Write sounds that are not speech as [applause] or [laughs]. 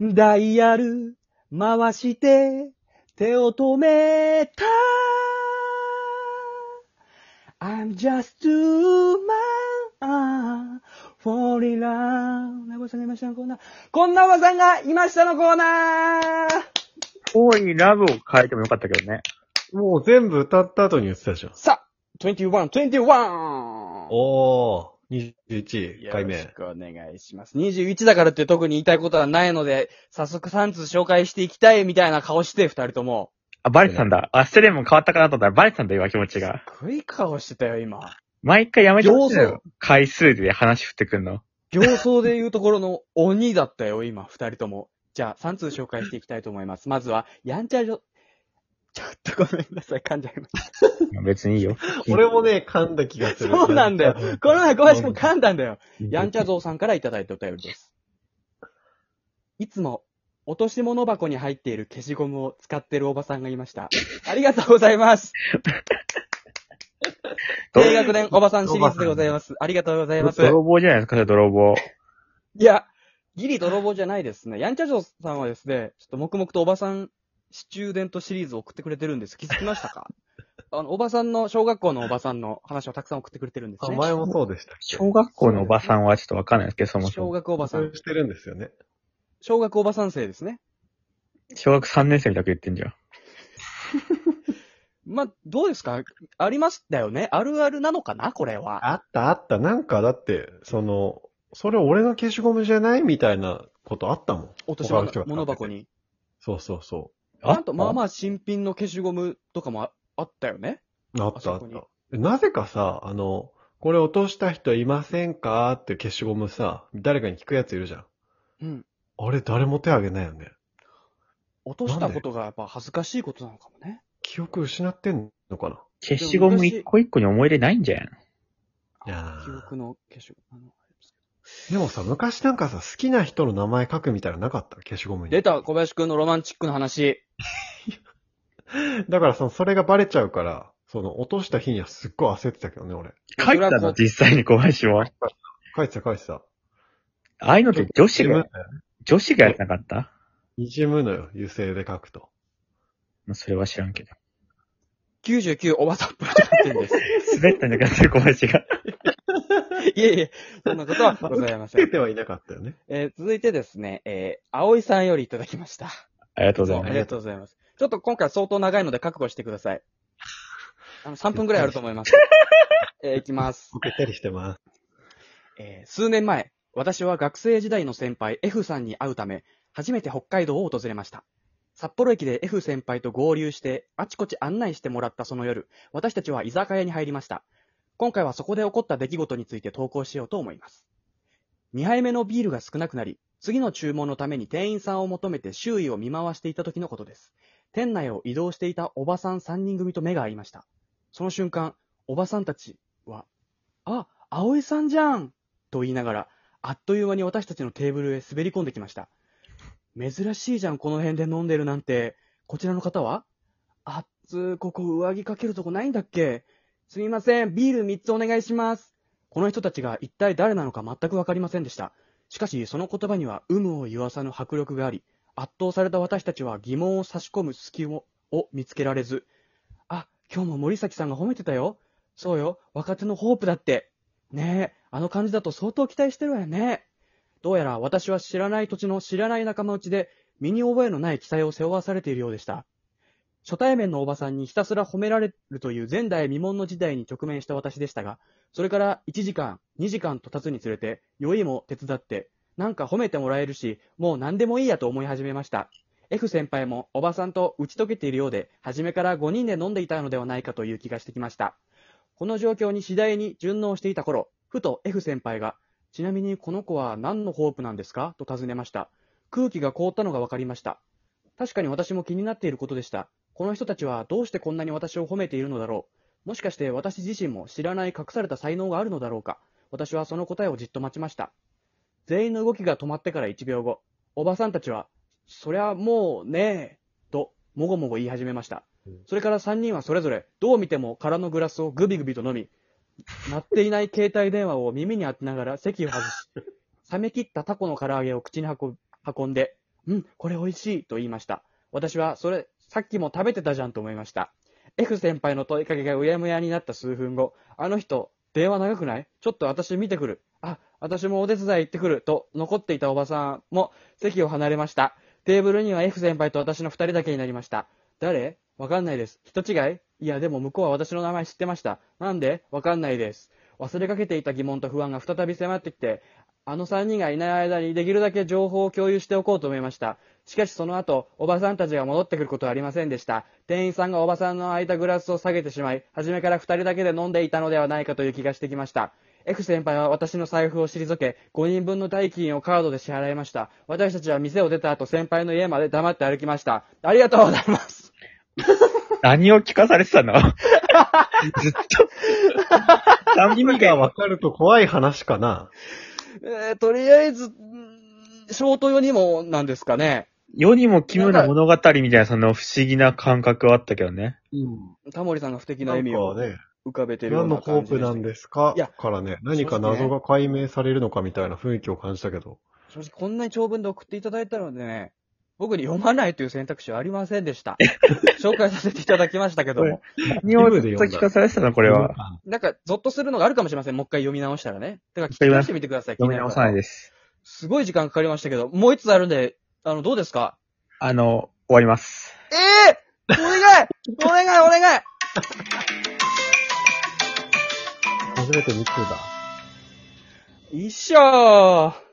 ダイヤル回して手を止めた。I'm just too man for in love. さんがいましたのコーナー。こんなおばさんがいましたのコーナーフォーリーラブを変えてもよかったけどね。もう全部歌った後に言ってたじゃん。さあ、21、21! おー、21回目よろし。くお願いします。21だからって特に言いたいことはないので、早速3通紹介していきたいみたいな顔して、二人とも。あ、バレてたんだ。あ、ステレンも変わったかなと思ったらバレてたんだ、今気持ちが。すごい顔してたよ、今。毎回やめてほしいの上よ。回数で話振ってくんの。形相で言うところの鬼だったよ、今、二人とも。じゃあ、3通紹介していきたいと思います。まずは、やんちゃじょ、ちょっとごめんなさい、噛んじゃいまし別にいいよ。俺もね、噛んだ気がする。そうなんだよた。この前、小林も噛んだんだよ。やんちゃぞ。ぞうさんからいただいたお便りです。いつも、落とし物箱に入っている消しゴムを使ってるおばさんがいました。ありがとうございます。低学年おばさんシリーズでございます。ありがとうございます。泥棒じゃないですか、それ泥棒。いや、ギリ泥棒じゃないですね。やんちゃ嬢さんはですね、ちょっと黙々とおばさんスチューデントシリーズを送ってくれてるんです。気づきましたか？[laughs] あの、おばさんの、小学校のおばさんの話をたくさん送ってくれてるんですあ、ね。前もそうでしたっけ？小学校のおばさんはちょっとわかんないですけど、そもそ小も。学おばさ。そうんしてるんですよね。小学おばさん生ですね。小学3年生みた言ってんじゃん。[laughs] まあ、どうですか？ありましたよね？あるあるなのかな？これは。あったあった。なんかだって、その、それ俺の消しゴムじゃない？みたいなことあったもん。落とし他の人物箱に。そうそうそなんと、まあまあ。あ新品の消しゴムとかもああったよね。う。あったああそこにった。なぜかさ、あの、これ落とした人いませんか？って消しゴムさ、誰かに聞くやついるじゃん。うん。あれ誰も手挙げないよね。落としたことがやっぱ恥ずかしいことなのかもね。記憶失ってんのかな？消しゴム一個一個に思い入れないんじゃん。いやー記憶の消しゴム。あのでもさ、昔なんかさ、好きな人の名前書くみたいなのなかった？消しゴムに。出た、小林くんのロマンチックな話。だからその、それがバレちゃうから、その、落とした日にはすっごい焦ってたけどね、俺。書いたの？実際に小林は？書いてた書いてた。ああいうのって女子が女子がやってなかった？にじむのよ、油性で書くと。まあそれは知らんけど。99おばさんプロジェクトです。[laughs] 滑ったんだから、小林が。[laughs] いえいえ、そんなことは [laughs] ございまつせん。けてはいなかったよね。えー続いてですね、えー、葵さんよりいただきました。ありがとうございます。ありがとうございます。ちょっと今回相当長いので覚悟してください。あの、[laughs] 3分くらいあると思います。えーいきます。受けたりしてます。えー数年前、私は学生時代の先輩 F さんに会うため、初めて北海道を訪れました。札幌駅で F 先輩と合流して、あちこち案内してもらったその夜、私たちは居酒屋に入りました。今回はそこで起こった出来事について投稿しようと思います。2杯目のビールが少なくなり、次の注文のために店員さんを求めて周囲を見回していた時のことです。店内を移動していたおばさん3人組と目が合いました。その瞬間、おばさんたちは、あ、葵さんじゃんと言いながら、あっという間に私たちのテーブルへ滑り込んできました。珍しいじゃん、この辺で飲んでるなんて。こちらの方はあっつ、ここ上着かけるとこないんだっけ?すみません、ビール3つお願いします。この人たちが一体誰なのか全くわかりませんでした。しかし、その言葉には有無を言わさぬ迫力があり、圧倒された私たちは疑問を差し込む隙をを見つけられず、あ、今日も森崎さんが褒めてたよ。そうよ、若手のホープだって。ねえ、あの感じだと相当期待してるわよね。どうやら私は知らない土地の知らない仲間内で身に覚えのない記載を背負わされているようでした。初対面のおばさんにひたすら褒められるという前代未聞の時代に直面した私でしたが、それから1時間、2時間と経つにつれて、酔いも手伝って、なんか褒めてもらえるし、もう何でもいいやと思い始めました。F 先輩もおばさんと打ち解けているようで、初めから5人で飲んでいたのではないかという気がしてきました。この状況に次第に順応していた頃、ふと F 先輩が、ちなみにこの子は何のホープなんですか？と尋ねました。空気が凍ったのが分かりました。確かに私も気になっていることでした。この人たちはどうしてこんなに私を褒めているのだろう？もしかして私自身も知らない隠された才能があるのだろうか？私はその答えをじっと待ちました。全員の動きが止まってから1秒後、おばさんたちは、そりゃもうねえ、と、もごもご言い始めました。それから3人はそれぞれ、どう見ても空のグラスをグビグビと飲み、鳴っていない携帯電話を耳に当てながら席を外し、冷め切ったタコの唐揚げを口に運んで、うん、これ美味しいと言いました。私は、それ、さっきも食べてたじゃんと思いました。F 先輩の問いかけがうやむやになった数分後、あの人、電話長くない？ちょっと私見てくる。あ、私もお手伝い行ってくる。と、残っていたおばさんも席を離れました。テーブルには F 先輩と私の二人だけになりました。誰？わかんないです。人違い？いや、でも向こうは私の名前知ってました。なんで？わかんないです。忘れかけていた疑問と不安が再び迫ってきて、あの三人がいない間にできるだけ情報を共有しておこうと思いました。しかしその後、おばさんたちが戻ってくることはありませんでした。店員さんがおばさんの空いたグラスを下げてしまい、初めから二人だけで飲んでいたのではないかという気がしてきました。F 先輩は私の財布を退け、5人分の代金をカードで支払いました。私たちは店を出た後、先輩の家まで黙って歩きました。ありがとうございます。[laughs] 何を聞かされてたの？[laughs] ずっと。[laughs] 意味がわかると怖い話かな。えー、とりあえず、んーショート用にもなんですかね。世にも奇妙な物語みたいな、その不思議な感覚はあったけどね。うん。タモリさんが不敵ななん笑みをかね、浮かべてるよう何のホーな感じでしたプなんですかいやからね、何か謎が解明されるのかみたいな雰囲気を感じたけど。正直こんなに長文で送っていただいたのでね、僕に読まないという選択肢はありませんでした。[laughs] 紹介させていただきましたけども。何をずっと聞かされてたのこれは。なんか、ゾッとするのがあるかもしれません。もう一回読み直したらね。だから聞き直してみてください。読み直さないで。です。すごい時間かかりましたけど、もう一つあるんで、あの、どうですか？あの、終わります。ええお願いお願いお願い初めて見つけた。一緒ー